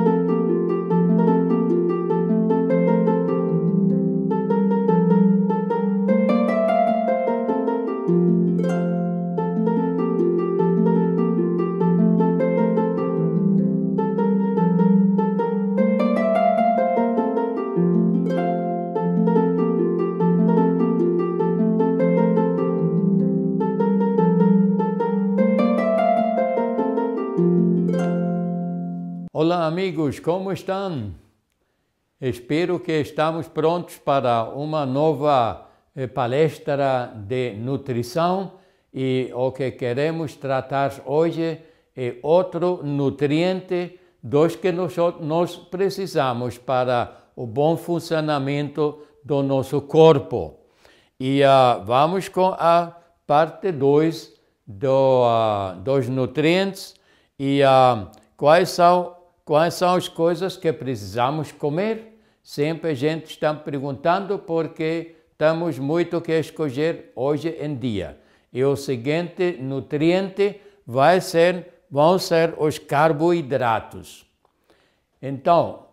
Olá, amigos, como estão? Espero que estamos prontos para uma nova eh, palestra de nutrição e o que queremos tratar hoje é outro nutriente dos que nós, precisamos para o bom funcionamento do nosso corpo. E uh, vamos com a parte 2 do, uh, dos nutrientes e uh, quais são Quais são as coisas que precisamos comer? Sempre a gente está perguntando porque temos muito que escolher hoje em dia. E o seguinte nutriente vai ser, vão ser os carboidratos. Então,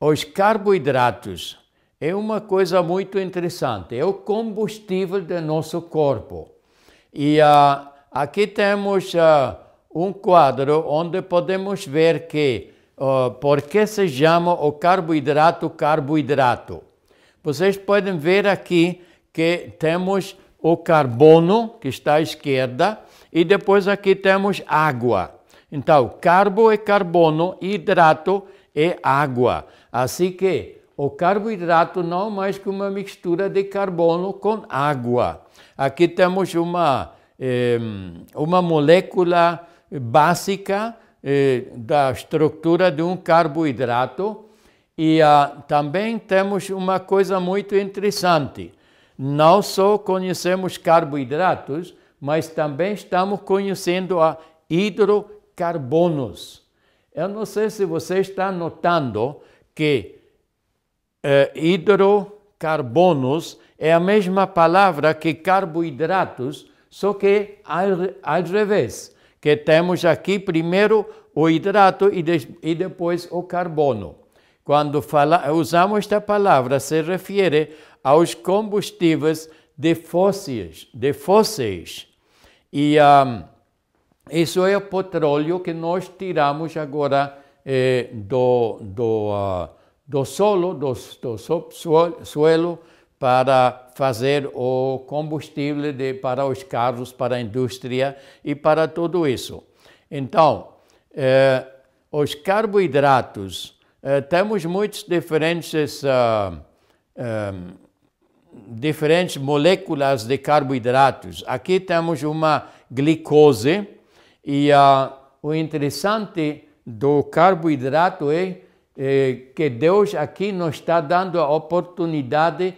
os carboidratos é uma coisa muito interessante, é o combustível do nosso corpo. E uh, aqui temos uh, um quadro onde podemos ver que uh, por que se chama o carboidrato carboidrato. Vocês podem ver aqui que temos o carbono, que está à esquerda, e depois aqui temos água. Então, carbo é carbono, hidrato é água. Assim que o carboidrato não é mais que uma mistura de carbono com água. Aqui temos uma, eh, uma molécula básica da estrutura de um carboidrato e ah, também temos uma coisa muito interessante. Não só conhecemos carboidratos, mas também estamos conhecendo a hidrocarbonos. Eu não sei se você está notando que eh, hidrocarbonos é a mesma palavra que carboidratos, só que ao, ao revés que temos aqui primeiro o hidrato e, de, e depois o carbono. Quando fala, usamos esta palavra, se refere aos combustíveis de fósseis, de fósseis. E um, isso é o petróleo que nós tiramos agora eh, do, do, uh, do solo, do, do para fazer o combustível de, para os carros, para a indústria e para tudo isso. Então, eh, os carboidratos, eh, temos muitos diferentes, uh, diferentes moléculas de carboidratos. Aqui temos uma glicose e uh, o interessante do carboidrato é, é que Deus aqui nos está dando a oportunidade de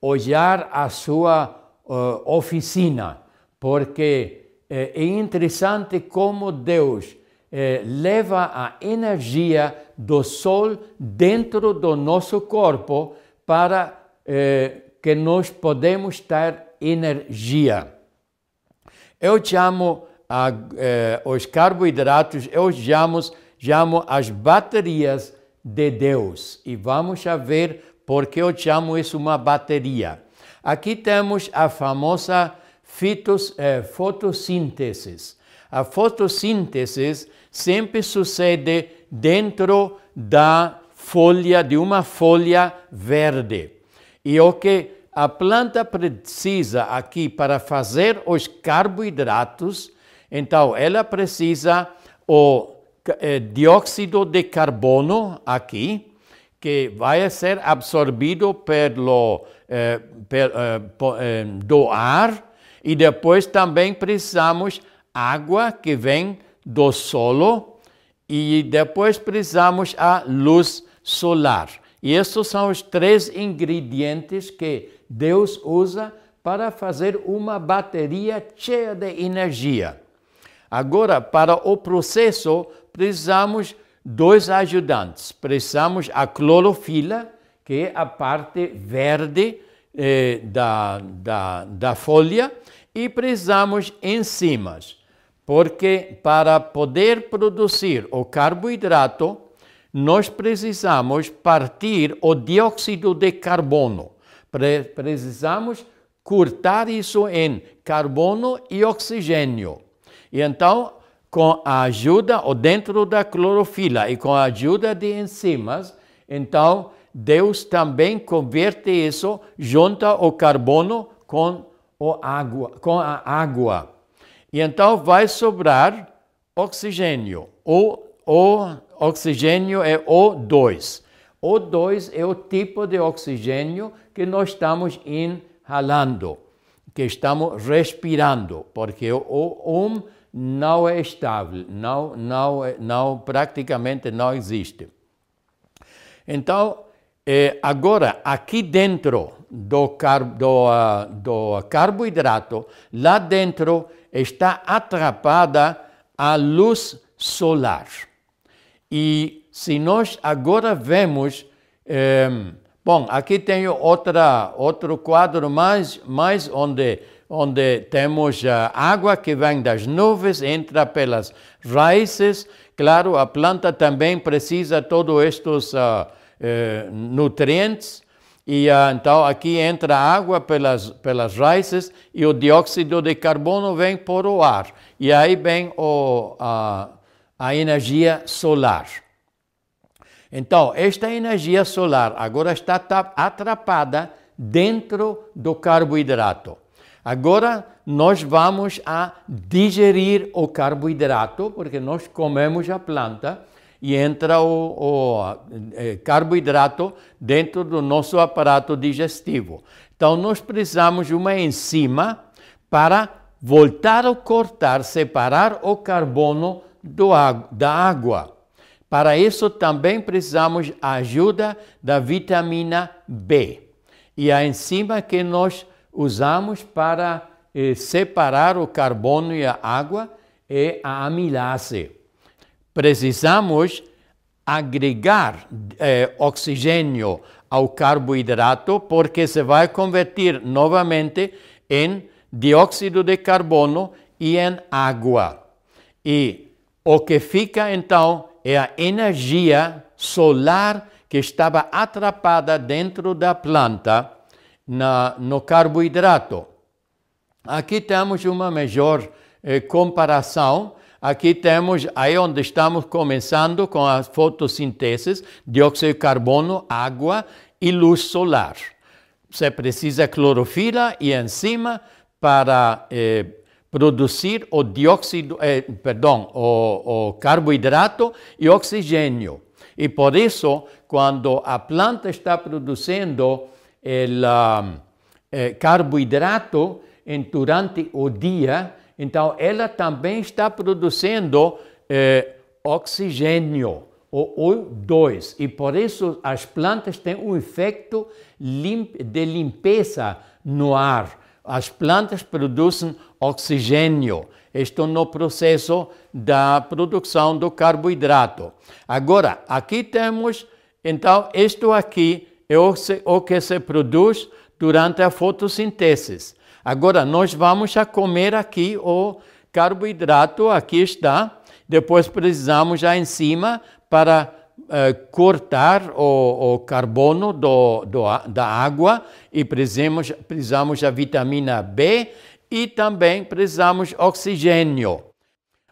olhar a sua uh, oficina, porque eh, é interessante como Deus eh, leva a energia do sol dentro do nosso corpo para eh, que nós podemos ter energia. Eu chamo a, os carboidratos, eu chamo, chamo as baterias de Deus. E vamos a ver porque eu chamo isso uma bateria. Aqui temos a famosa fitos, eh, fotossíntese. A fotossíntese sempre sucede dentro da folha, de uma folha verde. E o que a planta precisa aqui para fazer os carboidratos, então ela precisa o eh, dióxido de carbono aqui, que vai ser absorvido pelo, eh, eh, eh, do ar e depois também precisamos água que vem do solo e depois precisamos a luz solar. E esses são os três ingredientes que Deus usa para fazer uma bateria cheia de energia. Agora, para o processo, precisamos dois ajudantes. Precisamos a clorofila, que é a parte verde eh, da, da, da folha, e precisamos enzimas. porque para poder produzir o carboidrato, nós precisamos partir o dióxido de carbono. Precisamos cortar isso em carbono e oxigênio. E então, com a ajuda, ou dentro da clorofila e com a ajuda de enzimas, então Deus também converte isso, junta o carbono com, o água, com a água. E então vai sobrar oxigênio. O, o oxigênio é O2. O2 é o tipo de oxigênio que nós estamos inhalando, que estamos respirando, porque o um não é estável, não, não, não, praticamente não existe. Então, eh, agora, aqui dentro do, car do, uh, do carboidrato, lá dentro está atrapada a luz solar. E se nós agora vemos, eh, bom, aqui tenho outra, outro quadro mais, mais onde, onde temos a água que vem das nuvens, entra pelas raízes. Claro, a planta também precisa de todos estes uh, eh, nutrientes. E uh, então aqui entra água pelas, pelas raízes e o dióxido de carbono vem por o ar. E aí vem o, a, a energia solar. Então, esta energia solar agora está atrapada dentro do carboidrato. Agora nós vamos a digerir o carboidrato, porque nós comemos a planta e entra o, o é, carboidrato dentro do nosso aparato digestivo. Então, nós precisamos de uma enzima para voltar a cortar, separar o carbono do, da água. Para isso, também precisamos a ajuda da vitamina B. E a enzima que nós usamos para eh, separar o carbono e a água é a amilase precisamos agregar eh, oxigênio ao carboidrato porque se vai convertir novamente em dióxido de carbono e em água. E o que fica então é a energia solar que estava atrapada dentro da planta na, no carboidrato. Aqui temos uma melhor eh, comparação Aqui temos aí onde estamos começando com a fotossíntese, dióxido de carbono, água e luz solar. Você precisa clorofila e enzima para eh, produzir o dióxido, eh, perdão, o, o carboidrato e oxigênio. E por isso, quando a planta está produzindo o eh, carboidrato durante o dia, então, ela também está produzindo eh, oxigênio, o O2, e por isso as plantas têm um efeito de limpeza no ar. As plantas produzem oxigênio, estão no processo da produção do carboidrato. Agora, aqui temos, então, isto aqui é o que se produz durante a fotossíntese. Agora, nós vamos a comer aqui o carboidrato, aqui está. Depois precisamos já cima para uh, cortar o, o carbono do, do, da água e precisamos, precisamos da vitamina B e também precisamos oxigênio.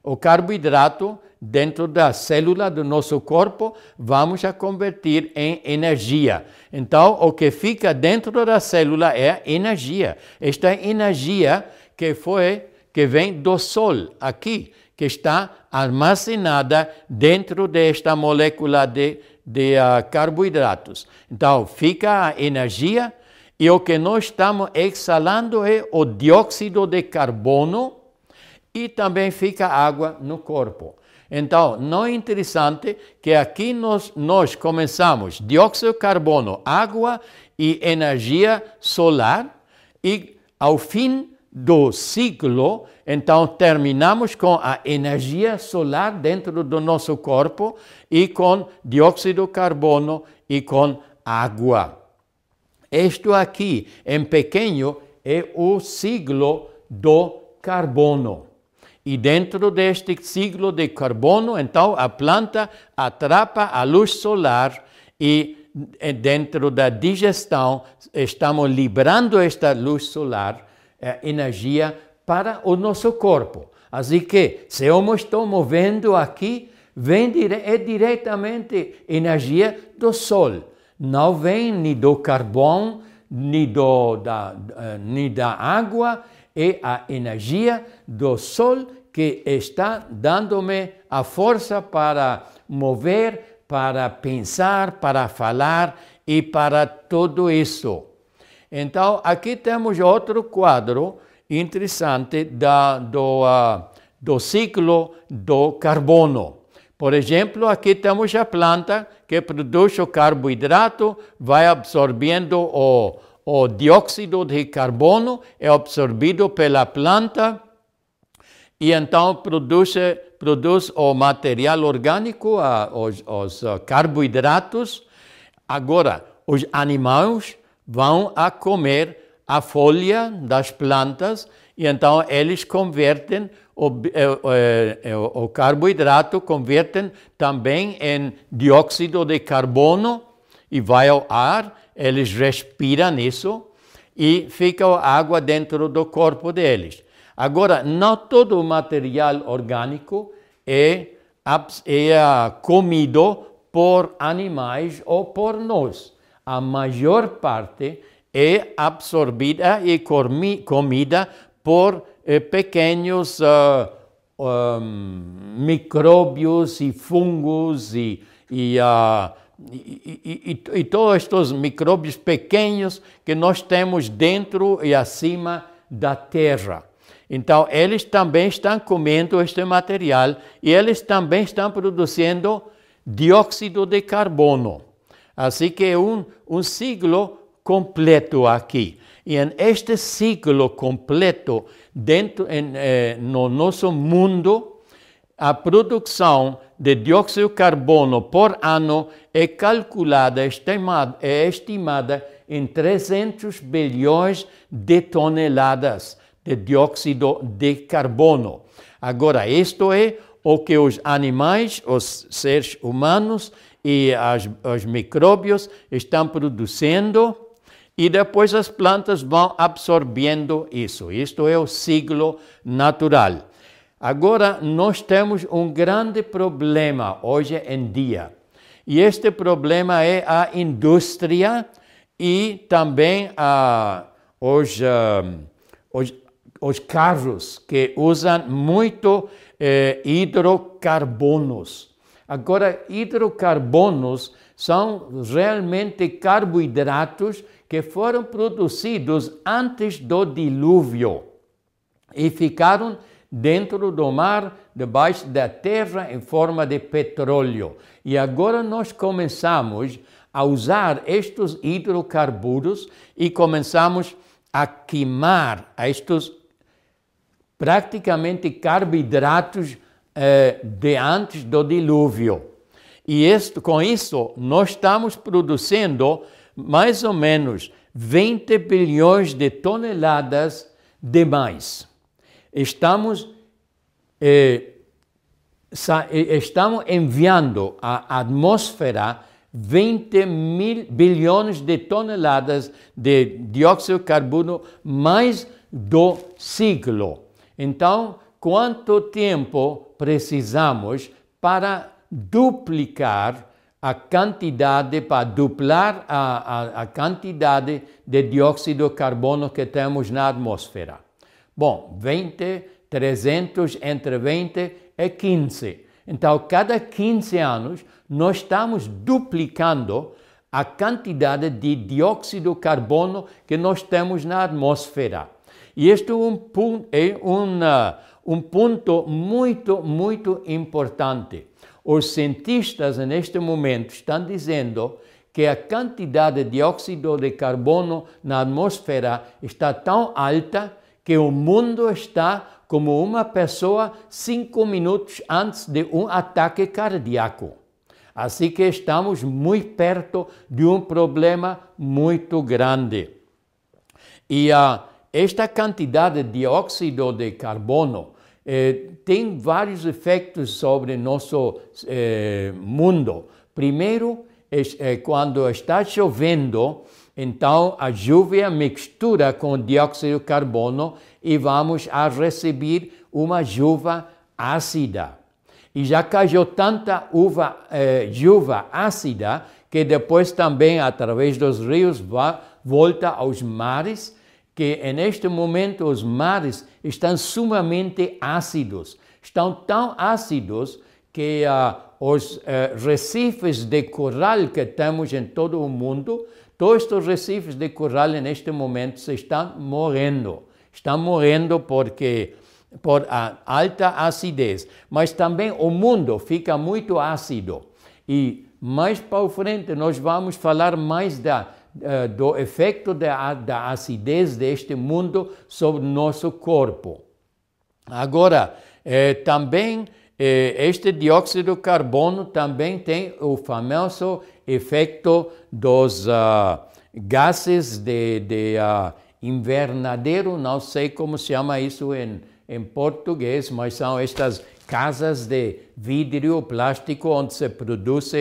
O carboidrato dentro da célula do nosso corpo, vamos a convertir em energia. Então, o que fica dentro da célula é energia. Esta energia que foi que vem do sol aqui, que está armazenada dentro desta molécula de, de uh, carboidratos. Então, fica a energia e o que nós estamos exalando é o dióxido de carbono e também fica água no corpo. Então, não é interessante que aqui nós, nós começamos dióxido de carbono, água e energia solar e ao fim do ciclo, então terminamos com a energia solar dentro do nosso corpo e com dióxido de carbono e com água. Isto aqui, em pequeno, é o ciclo do carbono. E dentro deste ciclo de carbono, então a planta atrapa a luz solar e dentro da digestão estamos liberando esta luz solar, eh, energia para o nosso corpo. Assim que, se eu estou movendo aqui, vem dire é diretamente energia do sol. Não vem nem do carvão, nem, do, da, uh, nem da água, é a energia do sol que está dando-me a força para mover, para pensar, para falar e para tudo isso. Então, aqui temos outro quadro interessante da, do, uh, do ciclo do carbono. Por exemplo, aqui temos a planta que produz o carboidrato, vai absorvendo o, o dióxido de carbono, é absorvido pela planta e então produz, produz o material orgânico, os, os carboidratos. Agora, os animais vão a comer a folha das plantas e então eles convertem o, o, o, o carboidrato, convertem também em dióxido de carbono e vai ao ar, eles respiram isso e fica água dentro do corpo deles. Agora, não todo o material orgânico é, é comido por animais ou por nós. A maior parte é absorvida e comida por eh, pequenos uh, um, micróbios e fungos e, e, uh, e, e, todos estes micróbios pequenos que nós temos dentro e acima da terra. Então, eles também estão comendo este material e eles também estão produzindo dióxido de carbono. Assim que é um, um ciclo completo aqui. E em este ciclo completo, dentro em, eh, no nosso mundo, a produção de dióxido de carbono por ano é calculada, estimada, é estimada em 300 bilhões de toneladas de dióxido de carbono. Agora, isto é o que os animais, os seres humanos e as, os micróbios estão produzindo e depois as plantas vão absorvendo isso. Isto é o ciclo natural. Agora, nós temos um grande problema hoje em dia. E este problema é a indústria e também a, os, uh, os, os, carros que usam muito eh, hidrocarbonos. Agora, hidrocarbonos são realmente carboidratos que foram produzidos antes do dilúvio e ficaram dentro do mar, debaixo da terra, em forma de petróleo. E agora nós começamos a usar estes hidrocarburos e começamos a queimar estes praticamente carboidratos eh, de antes do dilúvio. E este, com isso, nós estamos produzindo mais ou menos 20 bilhões de toneladas de mais. Estamos, eh, eh, estamos enviando à atmosfera 20 mil bilhões de toneladas de dióxido de carbono mais do ciclo. Então, quanto tempo precisamos para duplicar a quantidade, para duplar a, a, a quantidade de dióxido de carbono que temos na atmosfera. Bom, 20, 300, entre 20 e 15. Então, cada 15 anos, nós estamos duplicando a quantidade de dióxido de carbono que nós temos na atmosfera. E este é um, é um, um ponto muito, muito importante. Os cientistas, neste momento, estão dizendo que a quantidade de dióxido de carbono na atmosfera está tão alta que o mundo está como uma pessoa cinco minutos antes de um ataque cardíaco. Assim que estamos muito perto de um problema muito grande. E uh, esta quantidade de dióxido de carbono eh, tem vários efeitos sobre nosso eh, mundo. Primeiro, é, quando está chovendo, então a chuva mistura com dióxido de carbono e vamos a receber uma chuva ácida. E já caiu tanta uva, eh, chuva ácida que depois também, através dos rios, volta aos mares, que neste momento os mares estão sumamente ácidos. Estão tão ácidos que uh, os uh, recifes de coral que temos em todo o mundo, todos os recifes de coral neste momento estão morrendo. Estão morrendo porque por a alta acidez, mas também o mundo fica muito ácido. E mais para frente nós vamos falar mais da, uh, do efeito da, da acidez deste mundo sobre nosso corpo. Agora, eh, também eh, este dióxido de carbono também tem o famoso efeito dos uh, gases de, de uh, invernadeiro, não sei como se chama isso em em português, mas são estas casas de vidro plástico onde se produz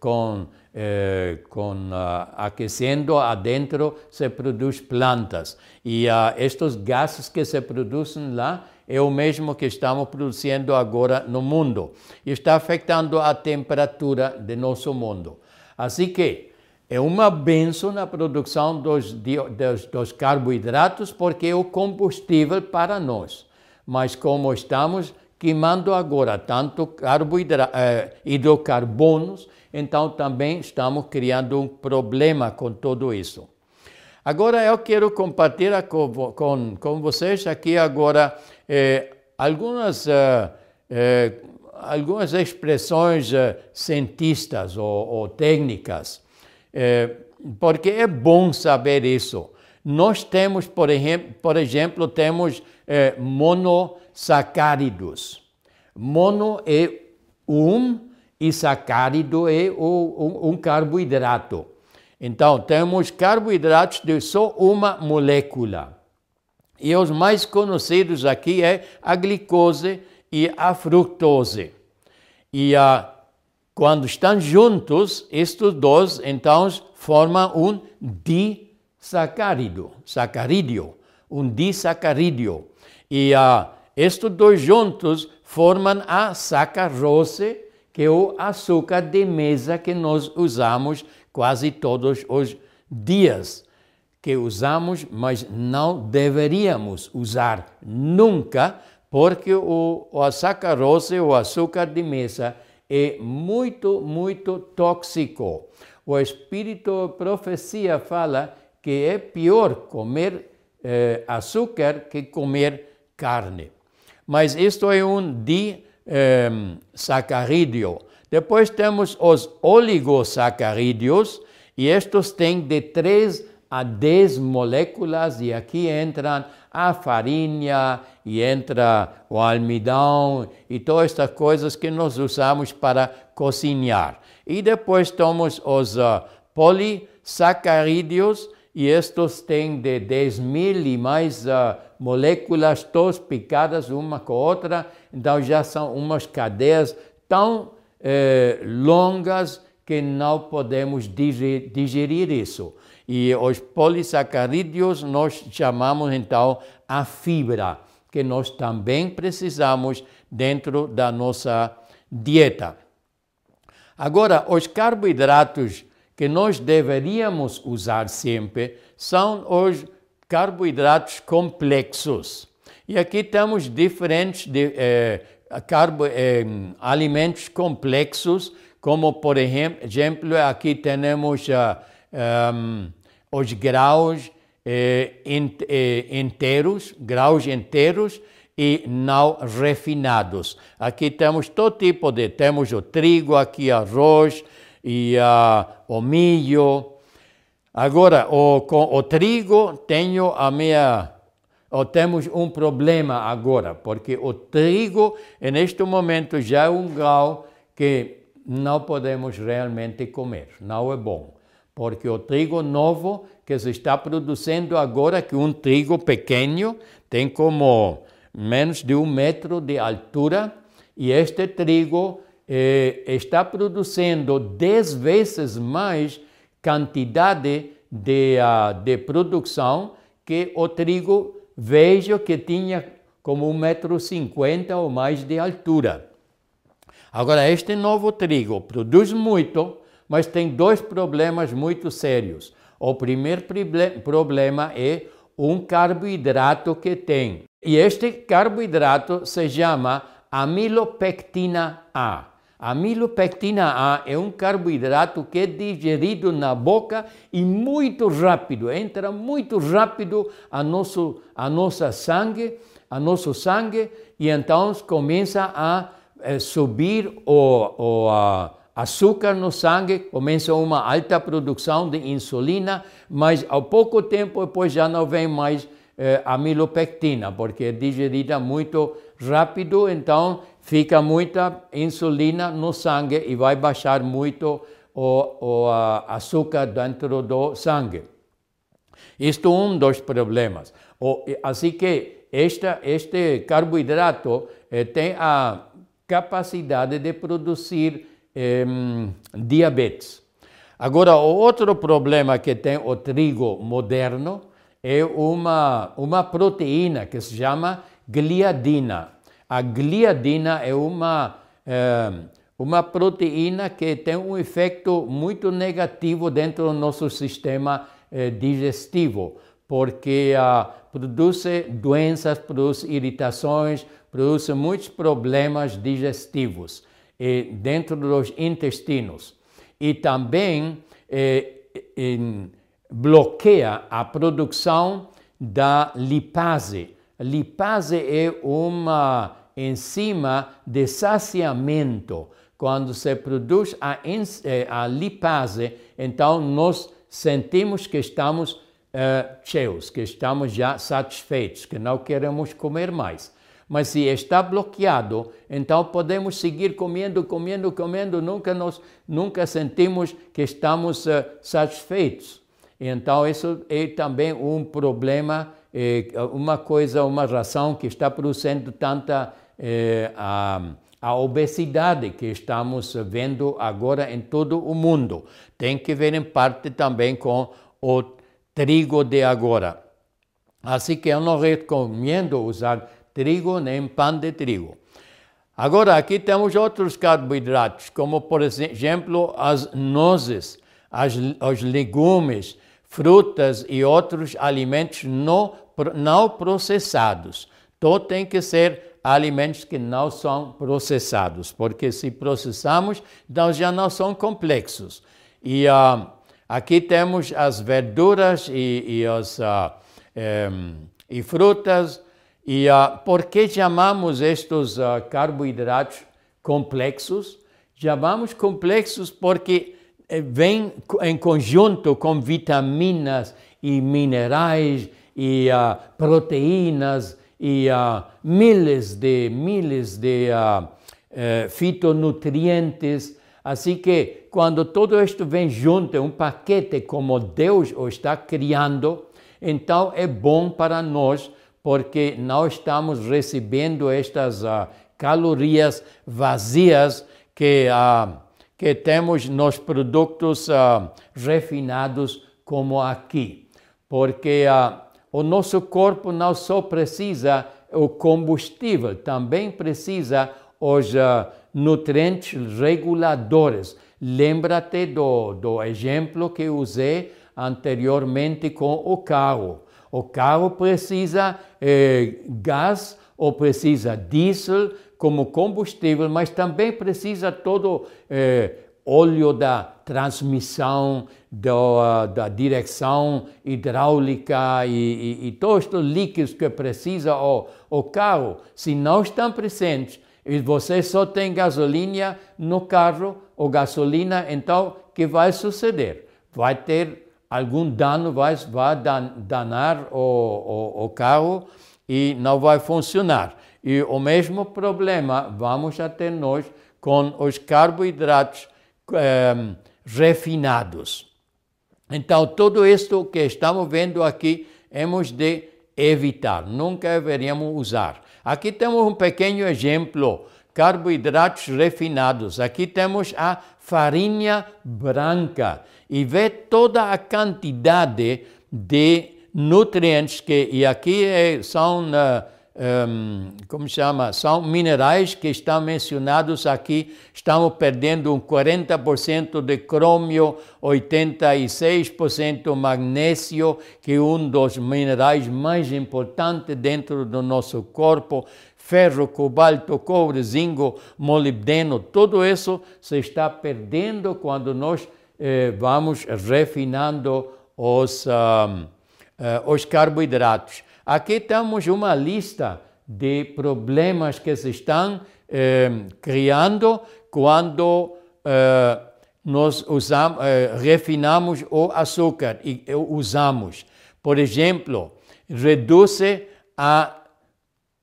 com, eh, com uh, aquecendo adentro se produz plantas. E uh, estes gases que se produzem lá é o mesmo que estamos produzindo agora no mundo. E está afetando a temperatura de nosso mundo. Assim que é uma benção na produção dos, dos, dos carboidratos porque é o combustível para nós. Mas como estamos queimando agora tanto eh, hidrocarbonos, então também estamos criando um problema com tudo isso. Agora eu quero compartilhar com, com, com vocês aqui agora eh, algumas, eh, eh, algumas expressões eh, cientistas ou, ou técnicas, eh, porque é bom saber isso. Nós temos, por exemplo, por exemplo temos é, monossacáridos. Mono é um e sacárido é um, um carboidrato. Então, temos carboidratos de só uma molécula. E os mais conhecidos aqui é a glicose e a fructose. E a, quando estão juntos, estes dois, então, formam um disacárido, sacarídeo, um disacarídeo. E uh, estes dois juntos formam a sacarose, que é o açúcar de mesa que nós usamos quase todos os dias. Que usamos, mas não deveríamos usar nunca, porque o, o sacarose, o açúcar de mesa, é muito, muito tóxico. O Espírito Profecia fala que é pior comer eh, açúcar que comer carne. Mas isto é um disacarídeo. Depois temos os oligosacarídeos, e estes têm de 3 a 10 moléculas, e aqui entram a farinha, e entra o almidão, e todas estas coisas que nós usamos para cozinhar. E depois temos os uh, e estes têm de 10 mil e mais uh, moléculas todas picadas uma com a outra, então já são umas cadeias tão eh, longas que não podemos digerir isso. E os polissacarídeos nós chamamos então a fibra, que nós também precisamos dentro da nossa dieta. Agora, os carboidratos que nós deveríamos usar sempre são os carboidratos complexos. E aqui temos diferentes de, eh, carbo, eh, alimentos complexos, como por exemplo, aqui temos um, os graus eh, eh, inteiros, graus inteiros e não refinados. Aqui temos todo tipo de, temos o trigo, aqui arroz e uh, o milho, Agora, o, com o trigo, tenho a minha, ou temos um problema agora, porque o trigo, neste momento, já é um grau que não podemos realmente comer, não é bom. Porque o trigo novo que se está produzindo agora, que um trigo pequeno, tem como menos de um metro de altura, e este trigo eh, está produzindo dez vezes mais quantidade de, uh, de produção que o trigo vejo que tinha como um metro cinquenta ou mais de altura. Agora, este novo trigo produz muito, mas tem dois problemas muito sérios. O primeiro problema é um carboidrato que tem. E este carboidrato se chama amilopectina A. A amilopectina A é um carboidrato que é digerido na boca e muito rápido, entra muito rápido a nosso a nossa sangue, a nosso sangue e então começa a eh, subir o, o a, açúcar no sangue, começa uma alta produção de insulina, mas ao pouco tempo depois já não vem mais eh, amilopectina, porque é digerida muito rápido, então fica muita insulina no sangue e vai baixar muito o, o açúcar dentro do sangue. Isto é um dos problemas. O, assim que esta, este carboidrato eh, tem a capacidade de produzir eh, diabetes. Agora, o outro problema que tem o trigo moderno é uma, uma proteína que se chama gliadina. A gliadina é uma, é, uma proteína que tem um efeito muito negativo dentro do nosso sistema é, digestivo, porque ah, produz doenças, produz irritações, produz muitos problemas digestivos eh, dentro dos intestinos. E também bloqueia a produção da lipase, Lipase é uma enzima de saciamento. Quando se produz a, eh, a lipase, então nós sentimos que estamos uh, cheios, que estamos já satisfeitos, que não queremos comer mais. Mas se está bloqueado, então podemos seguir comendo, comendo, comendo, nunca nos, nunca sentimos que estamos uh, satisfeitos. Então isso é também um problema uma coisa, uma razão que está produzindo tanta é, a, a obesidade que estamos vendo agora em todo o mundo. Tem que ver em parte também com o trigo de agora. Assim que eu não recomendo usar trigo nem pão de trigo. Agora, aqui temos outros carboidratos, como por exemplo as nozes, as, os legumes, frutas e outros alimentos não não processados. Então tem que ser alimentos que não são processados, porque se processamos, então já não são complexos. E uh, aqui temos as verduras e, e, uh, e frutas. E uh, por que chamamos estes carboidratos complexos? Chamamos complexos porque eh, vêm em conjunto com vitaminas e minerais e uh, proteínas e uh, miles de miles de uh, fitonutrientes. Assim que quando tudo isto vem junto, um paquete como Deus o está criando, então é bom para nós, porque não estamos recebendo estas uh, calorias vazias que, uh, que temos nos produtos uh, refinados como aqui. Porque o nosso corpo não só precisa o combustível, também precisa os uh, nutrientes reguladores. Lembra-te do, do exemplo que usei anteriormente com o carro. O carro precisa eh, gás ou precisa diesel como combustível, mas também precisa todo eh, óleo da transmissão, da, da direção hidráulica e, e, e todos os líquidos que precisa o, o carro, se não estão presentes e você só tem gasolina no carro ou gasolina, então que vai suceder? Vai ter algum dano, vai, vai danar o, o, o carro e não vai funcionar. E o mesmo problema vamos a ter nós com os carboidratos eh, refinados. Então, tudo isto que estamos vendo aqui, hemos de evitar, nunca deveríamos usar. Aqui temos um pequeno exemplo, carboidratos refinados. Aqui temos a farinha branca e vê toda a quantidade de nutrientes que, e aqui é, são... Uh, um, como chama, são minerais que estão mencionados aqui. Estamos perdendo um 40% de crômio, 86% magnésio, que é um dos minerais mais importantes dentro do nosso corpo. Ferro, cobalto, cobre, zinco, molibdeno, tudo isso se está perdendo quando nós eh, vamos refinando os, uh, os carboidratos. Aqui temos uma lista de problemas que se estão eh, criando quando eh, nós usamos, eh, refinamos o açúcar e usamos. Por exemplo, reduz a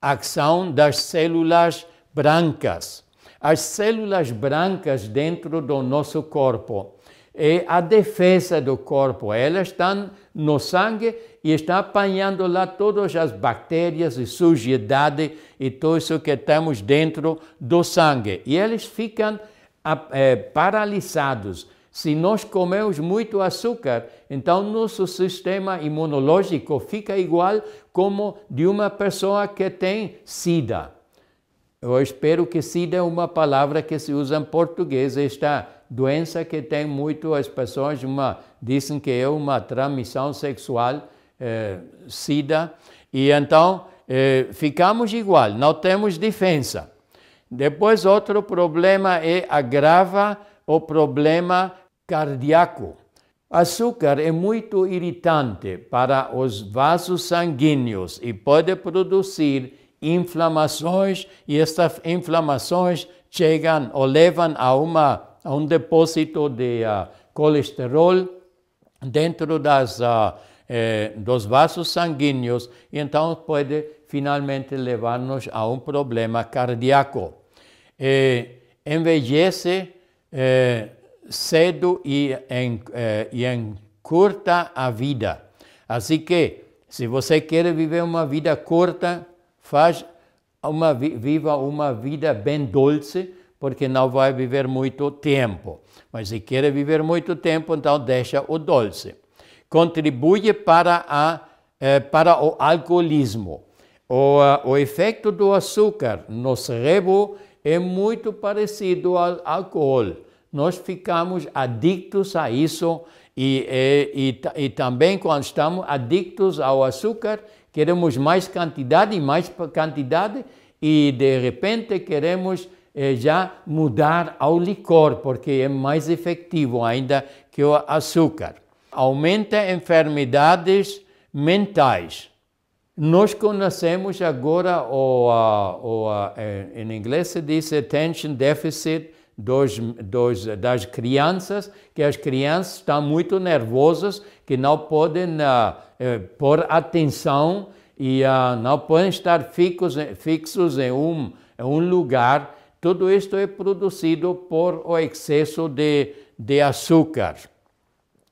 ação das células brancas. As células brancas dentro do nosso corpo é a defesa do corpo. Elas estão no sangue e está apanhando lá todas as bactérias e sujidade e tudo isso que temos dentro do sangue. E eles ficam é, paralisados. Se nós comemos muito açúcar, então nosso sistema imunológico fica igual como de uma pessoa que tem SIDA. Eu espero que SIDA é uma palavra que se usa em português. Esta doença que tem muito as pessoas uma, dizem que é uma transmissão sexual eh, SIDA, e então eh, ficamos igual, não temos defesa. Depois, outro problema é agrava o problema cardíaco. Açúcar é muito irritante para os vasos sanguíneos e pode produzir inflamações, e estas inflamações chegam ou levam a, uma, a um depósito de uh, colesterol dentro das uh, eh, dos vasos sanguíneos e então pode finalmente levar-nos a um problema cardíaco. Eh, envelhece eh, cedo e, em, eh, e encurta a vida. Assim que, se você quer viver uma vida curta, faz uma, viva uma vida bem doce, porque não vai viver muito tempo. Mas se quer viver muito tempo, então deixa o doce contribui para, a, eh, para o alcoolismo. O, o efeito do açúcar no cérebro é muito parecido ao álcool. Nós ficamos adictos a isso e, e, e, e também quando estamos adictos ao açúcar, queremos mais quantidade e mais quantidade e de repente queremos eh, já mudar ao licor, porque é mais efetivo ainda que o açúcar aumenta enfermidades mentais. Nós conhecemos agora, o, o, em inglês se diz attention deficit dos, dos, das crianças, que as crianças estão muito nervosas, que não podem uh, pôr atenção e uh, não podem estar fixos, fixos em, um, em um lugar. Tudo isto é produzido por o excesso de, de açúcar.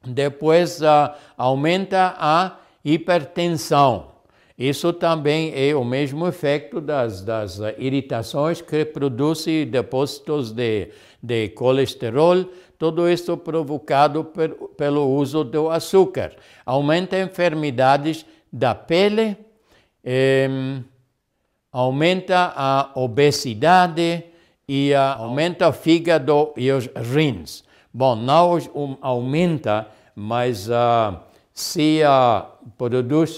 Depois uh, aumenta a hipertensão. Isso também é o mesmo efeito das, das irritações que produzem depósitos de, de colesterol, tudo isso provocado per, pelo uso do açúcar. Aumenta enfermidades da pele, eh, aumenta a obesidade e uh, aumenta o fígado e os rins. Bom, não aumenta, mas uh, se uh, produz,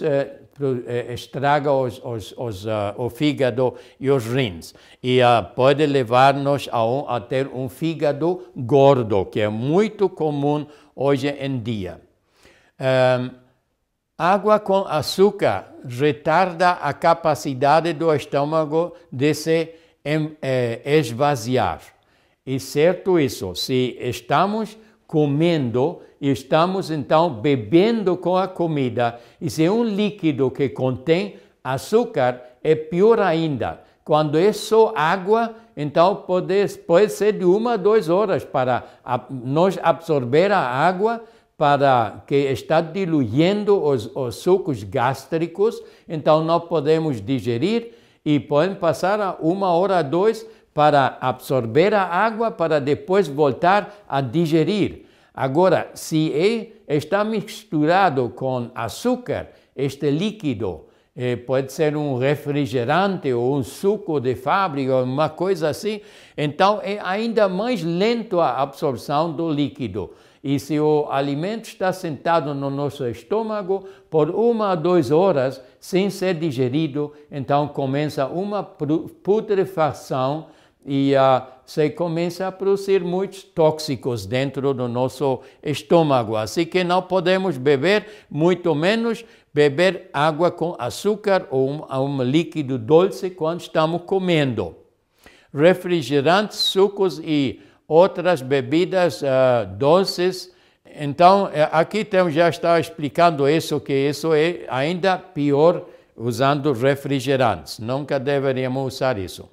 estraga os, os, os, o fígado e os rins. E pode levar-nos a, um, a ter um fígado gordo, que é muito comum hoje em dia. Um, água com açúcar retarda a capacidade do estômago de se esvaziar. E certo isso, se estamos comendo estamos então bebendo com a comida, e se é um líquido que contém açúcar, é pior ainda. Quando é só água, então pode, pode ser de uma a duas horas para nós absorver a água, para que está diluindo os, os sucos gástricos, então não podemos digerir e podem passar uma hora, dois para absorver a água para depois voltar a digerir. Agora, se está misturado com açúcar, este líquido, eh, pode ser um refrigerante ou um suco de fábrica, uma coisa assim, então é ainda mais lento a absorção do líquido. E se o alimento está sentado no nosso estômago por uma a duas horas sem ser digerido, então começa uma putrefação e uh, se começa a produzir muitos tóxicos dentro do nosso estômago. Assim que não podemos beber, muito menos beber água com açúcar ou um, um líquido doce quando estamos comendo. Refrigerantes, sucos e outras bebidas uh, doces. Então, eh, aqui temos, já está explicando isso, que isso é ainda pior usando refrigerantes. Nunca deveríamos usar isso.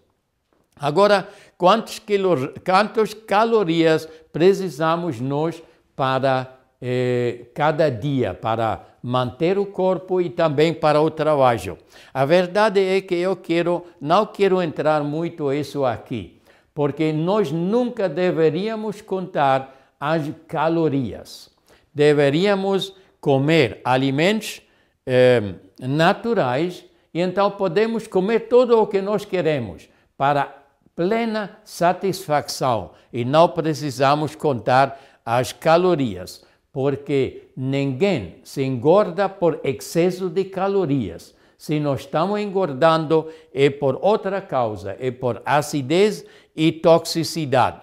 Agora, quantos, quilo, quantas calorias precisamos nós para eh, cada dia, para manter o corpo e também para o trabalho? A verdade é que eu quero, não quero entrar muito isso aqui, porque nós nunca deveríamos contar as calorias. Deveríamos comer alimentos eh, naturais e então podemos comer tudo o que nós queremos para plena satisfação e não precisamos contar as calorias, porque ninguém se engorda por excesso de calorias. Se nós estamos engordando é por outra causa, é por acidez e toxicidade.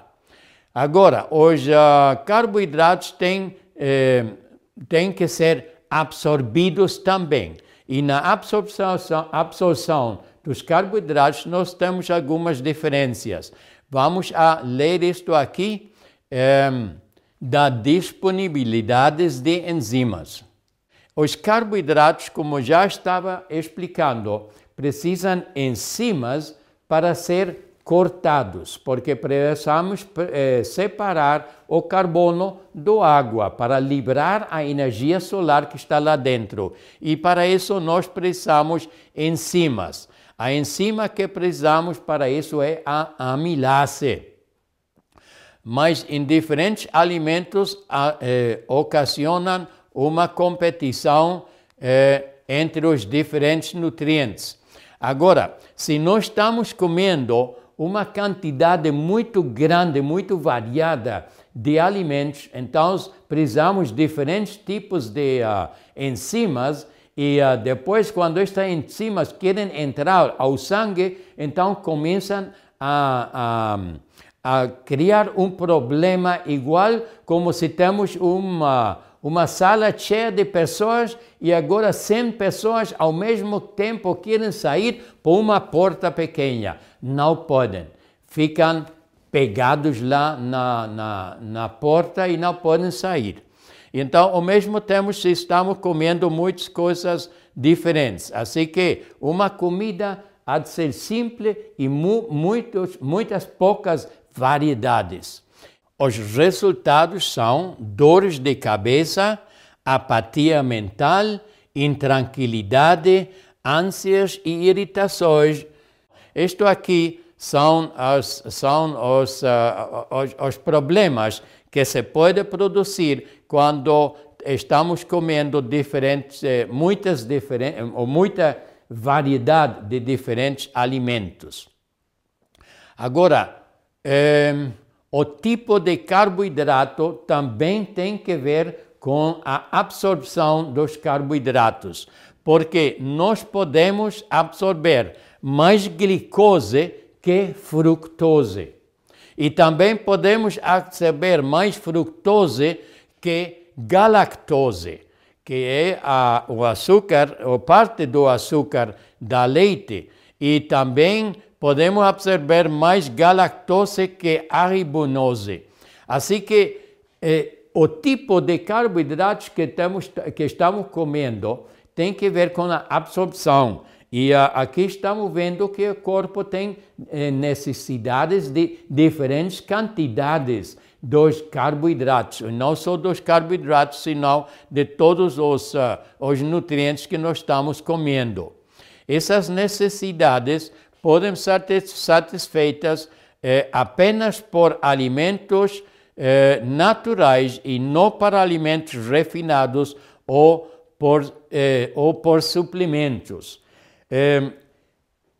Agora, os uh, carboidratos têm, eh, têm que ser absorvidos também. E na absorção, absorção dos carboidratos, nós temos algumas diferenças. Vamos a ler isto aqui é, da disponibilidade de enzimas. Os carboidratos, como já estava explicando, precisam enzimas para ser cortados, porque precisamos eh, separar o carbono do água para liberar a energia solar que está lá dentro. E para isso nós precisamos enzimas. A enzima que precisamos para isso é a amilase. Mas em diferentes alimentos eh, ocasionam uma competição eh, entre os diferentes nutrientes. Agora, se nós estamos comendo uma quantidade muito grande, muito variada de alimentos, então precisamos de diferentes tipos de uh, enzimas e uh, depois, quando estas enzimas querem entrar ao sangue, então começam a, a, a criar um problema igual como se temos uma, uma sala cheia de pessoas e agora 100 pessoas ao mesmo tempo querem sair por uma porta pequena. Não podem. Ficam pegados lá na, na, na porta e não podem sair. Então, ao mesmo tempo, estamos comendo muitas coisas diferentes. Assim que uma comida há de ser simples e mu muitos, muitas poucas variedades. Os resultados são dores de cabeça, apatia mental, intranquilidade, ânsias e irritações. Isto aqui são os, são os, uh, os, os problemas que se pode produzir quando estamos comendo diferentes, eh, muitas diferentes, ou muita variedade de diferentes alimentos. Agora, eh, o tipo de carboidrato também tem que ver com a absorção dos carboidratos, porque nós podemos absorver mais glicose que fructose. E também podemos absorver mais fructose que galactose, que é a, o açúcar, ou parte do açúcar da leite. E também podemos absorver mais galactose que aribonose. Assim que eh, o tipo de carboidratos que, temos, que estamos comendo tem que ver com a absorção. E uh, aqui estamos vendo que o corpo tem eh, necessidades de diferentes quantidades dos carboidratos, não só dos carboidratos, senão de todos os, uh, os nutrientes que nós estamos comendo. Essas necessidades podem ser satisfeitas eh, apenas por alimentos eh, naturais e não para alimentos refinados ou por, eh, ou por suplementos. Eh,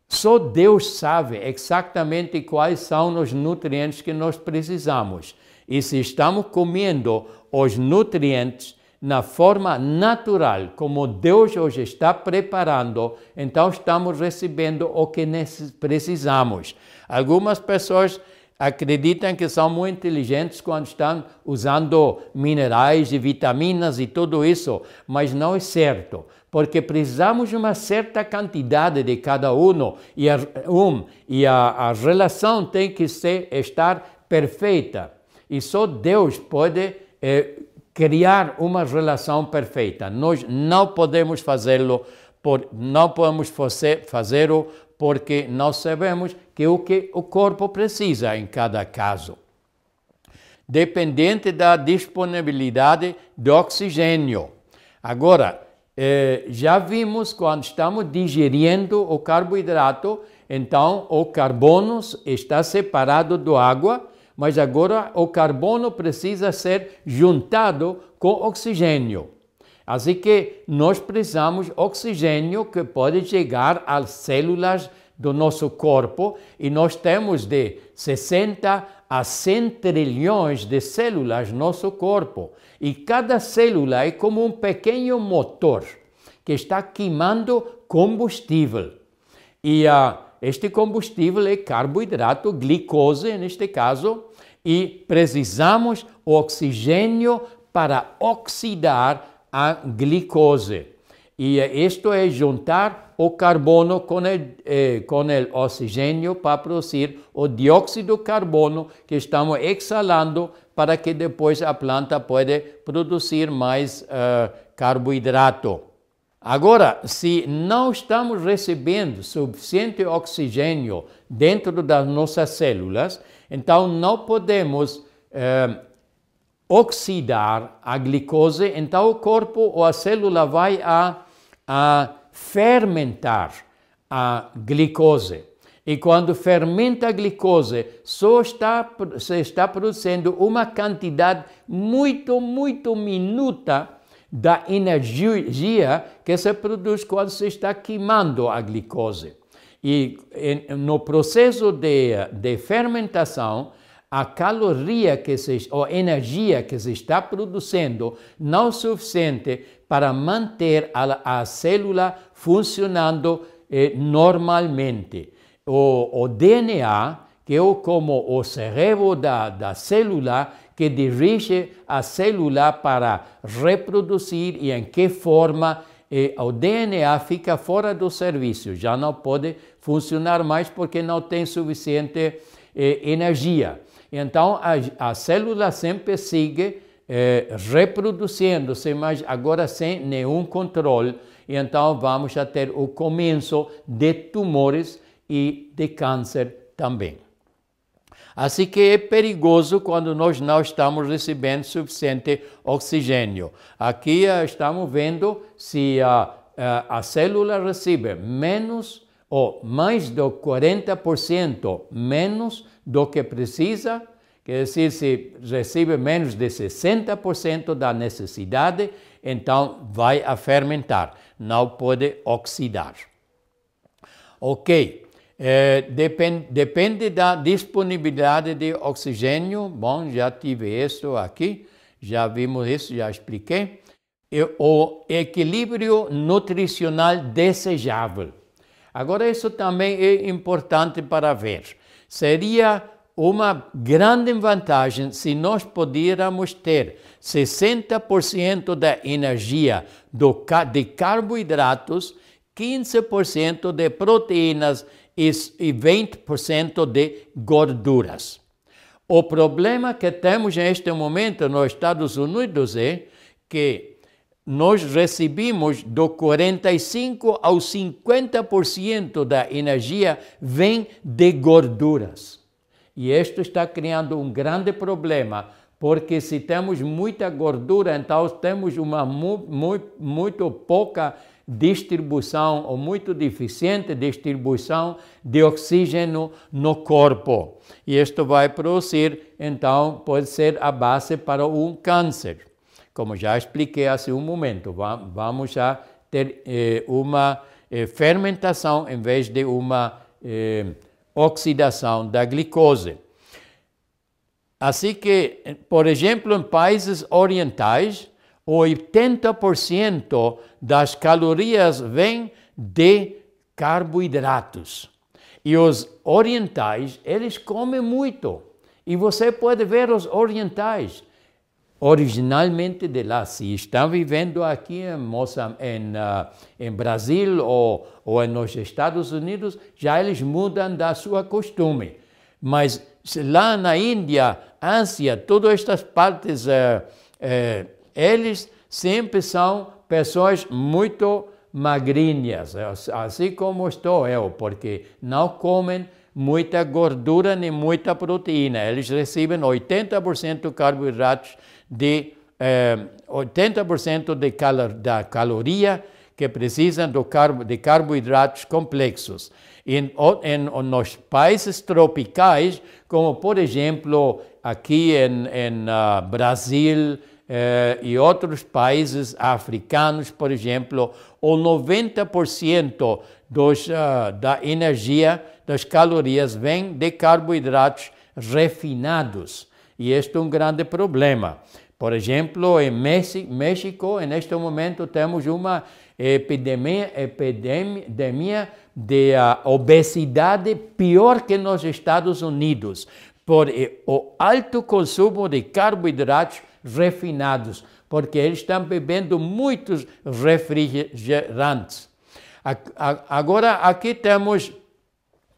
só Deus sabe exatamente quais são os nutrientes que nós precisamos. E se estamos comendo os nutrientes na forma natural, como Deus hoje está preparando, então estamos recebendo o que precisamos. Algumas pessoas acreditam que são muito inteligentes quando estão usando minerais e vitaminas e tudo isso, mas não é certo, porque precisamos de uma certa quantidade de cada um e a, um, e a, a relação tem que ser, estar perfeita. E só Deus pode eh, criar uma relação perfeita. Nós não podemos fazê-lo, não podemos fazê-lo porque nós sabemos que o que o corpo precisa em cada caso. Dependente da disponibilidade do oxigênio. Agora, eh, já vimos quando estamos digerindo o carboidrato, então o carbono está separado da água, mas agora o carbono precisa ser juntado com oxigênio. Assim que nós precisamos oxigênio que pode chegar às células do nosso corpo e nós temos de 60 a 100 trilhões de células no nosso corpo. E cada célula é como um pequeno motor que está queimando combustível. E uh, este combustível é carboidrato, glicose neste caso, e precisamos o oxigênio para oxidar a glicose. E isto é juntar o carbono com o, eh, com o oxigênio para produzir o dióxido de carbono que estamos exalando para que depois a planta pode produzir mais uh, carboidrato. Agora, se não estamos recebendo suficiente oxigênio dentro das nossas células, então não podemos uh, oxidar a glicose, então o corpo ou a célula vai a, a fermentar a glicose. E quando fermenta a glicose, só está, se está produzindo uma quantidade muito, muito minuta da energia que se produz quando se está queimando a glicose. E no processo de, de fermentação, a caloria que se, ou energia que se está produzindo não é suficiente para manter a, a célula funcionando eh, normalmente. O, o, DNA, que é como o cérebro da, da célula, que dirige a célula para reproduzir e em que forma eh, o DNA fica fora do serviço, já não pode funcionar mais porque não tem suficiente eh, energia. Então, a, a célula sempre segue eh, reproduzindo-se, mas agora sem nenhum controle. Então, vamos a ter o começo de tumores e de câncer também. Assim que é perigoso quando nós não estamos recebendo suficiente oxigênio. Aqui uh, estamos vendo se a, a, a célula recebe menos ou mais de 40% menos do que precisa, quer dizer, se recebe menos de 60% da necessidade, então vai a fermentar, não pode oxidar. Ok, é, depend, depende da disponibilidade de oxigênio, bom, já tive isso aqui, já vimos isso, já expliquei. E o equilíbrio nutricional desejável. Agora, isso também é importante para ver. Seria uma grande vantagem se nós pudiéramos ter 60% da energia do, de carboidratos, 15% de proteínas e 20% de gorduras. O problema que temos neste momento nos Estados Unidos é que nós recebemos do 45 ao 50% da energia vem de gorduras. E isto está criando um grande problema, porque se temos muita gordura, então temos uma muito, muito pouca distribuição ou muito deficiente distribuição de oxígeno no corpo. E isto vai produzir, então, pode ser a base para um câncer. Como já expliquei há um momento, vamos já ter eh, uma eh, fermentação em vez de uma eh, oxidação da glicose. Assim que, por exemplo, em países orientais, 80% das calorias vêm de carboidratos. E os orientais, eles comem muito. E você pode ver os orientais, originalmente de lá, se estão vivendo aqui em, em, uh, em Brasil ou, ou nos Estados Unidos, já eles mudam da sua costume. Mas lá na Índia, Ásia, todas estas partes, uh, uh, eles sempre são pessoas muito magrinhas, assim como estou eu, porque não comem muita gordura nem muita proteína. Eles recebem 80% carboidratos de eh, 80% de da caloria que precisam do de carboidratos complexos. Em, em, nos países tropicais, como por exemplo aqui em, em uh, Brasil eh, e outros países africanos, por exemplo, o 90% dos, uh, da energia, das calorias, vem de carboidratos refinados. E este é um grande problema. Por exemplo, em México, neste momento, temos uma epidemia, epidemia de uh, obesidade pior que nos Estados Unidos, por eh, o alto consumo de carboidratos refinados, porque eles estão bebendo muitos refrigerantes. Agora, aqui temos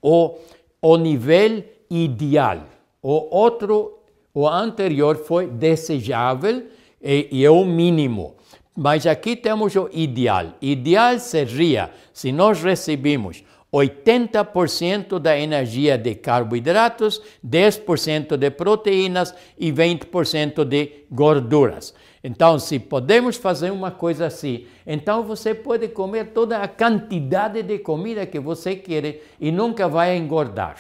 o, o nível ideal. O outro o anterior foi desejável e, e é o mínimo. Mas aqui temos o ideal. Ideal seria se nós recebemos 80% da energia de carboidratos, 10% de proteínas e 20% de gorduras. Então, se podemos fazer uma coisa assim, então você pode comer toda a quantidade de comida que você quer e nunca vai engordar.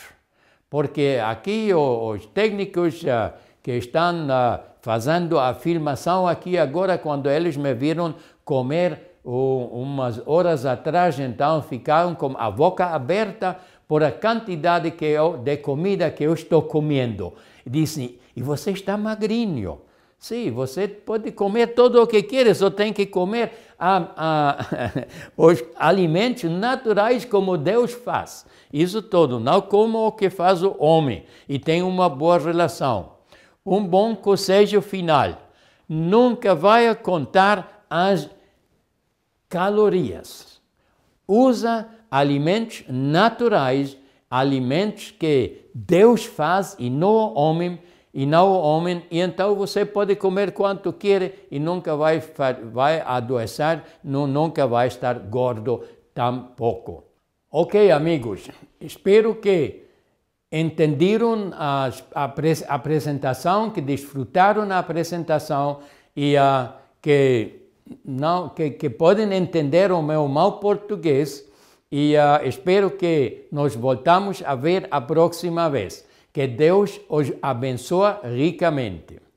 Porque aqui os técnicos uh, que estão uh, fazendo a filmação aqui agora, quando eles me viram comer umas horas atrás, então ficaram com a boca aberta por a quantidade que eu, de comida que eu estou comendo. Dizem, e você está magrinho. Sim, você pode comer tudo o que quer, só tem que comer a, a, os alimentos naturais como Deus faz. Isso tudo, não como o que faz o homem. E tem uma boa relação. Um bom conselho final. Nunca vai contar as calorias. Usa alimentos naturais, alimentos que Deus faz e não o homem e não o homem, e então você pode comer quanto quer e nunca vai, vai adoecer, não, nunca vai estar gordo tampouco. Ok, amigos, espero que entenderam a, a apresentação, que desfrutaram da apresentação e uh, que, não, que, que podem entender o meu mau português e uh, espero que nos voltamos a ver a próxima vez. Que Deus os abençoe ricamente.